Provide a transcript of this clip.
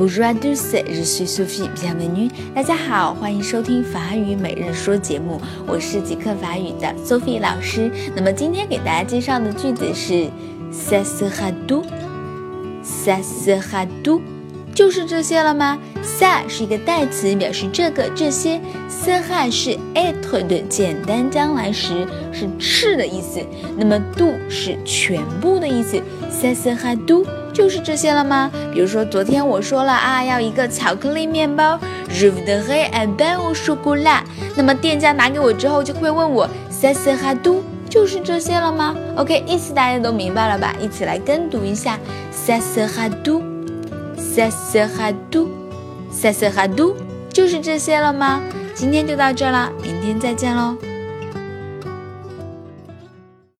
Bonjour à tous, je suis Sophie. Bienvenue. 大家好，欢迎收听法语每日说节目，我是极客法语的 Sophie 老师。那么今天给大家介绍的句子是 Ça sera tout, ça sera tout，就是这些了吗？Ça 是一个代词，表示这个这些。sera 是 être 的简单将来时，是是的意思。那么 do 是全部的意思。Ça sera tout。就是这些了吗？比如说，昨天我说了啊，要一个巧克力面包，je voudrais un pain au chocolat。那么店家拿给我之后，就会问我 ça sera d o 就是这些了吗？OK，意思大家都明白了吧？一起来跟读一下，ça sera tout？ça sera tout？ça sera tout？就是这些了吗？今天就到这了，明天再见喽。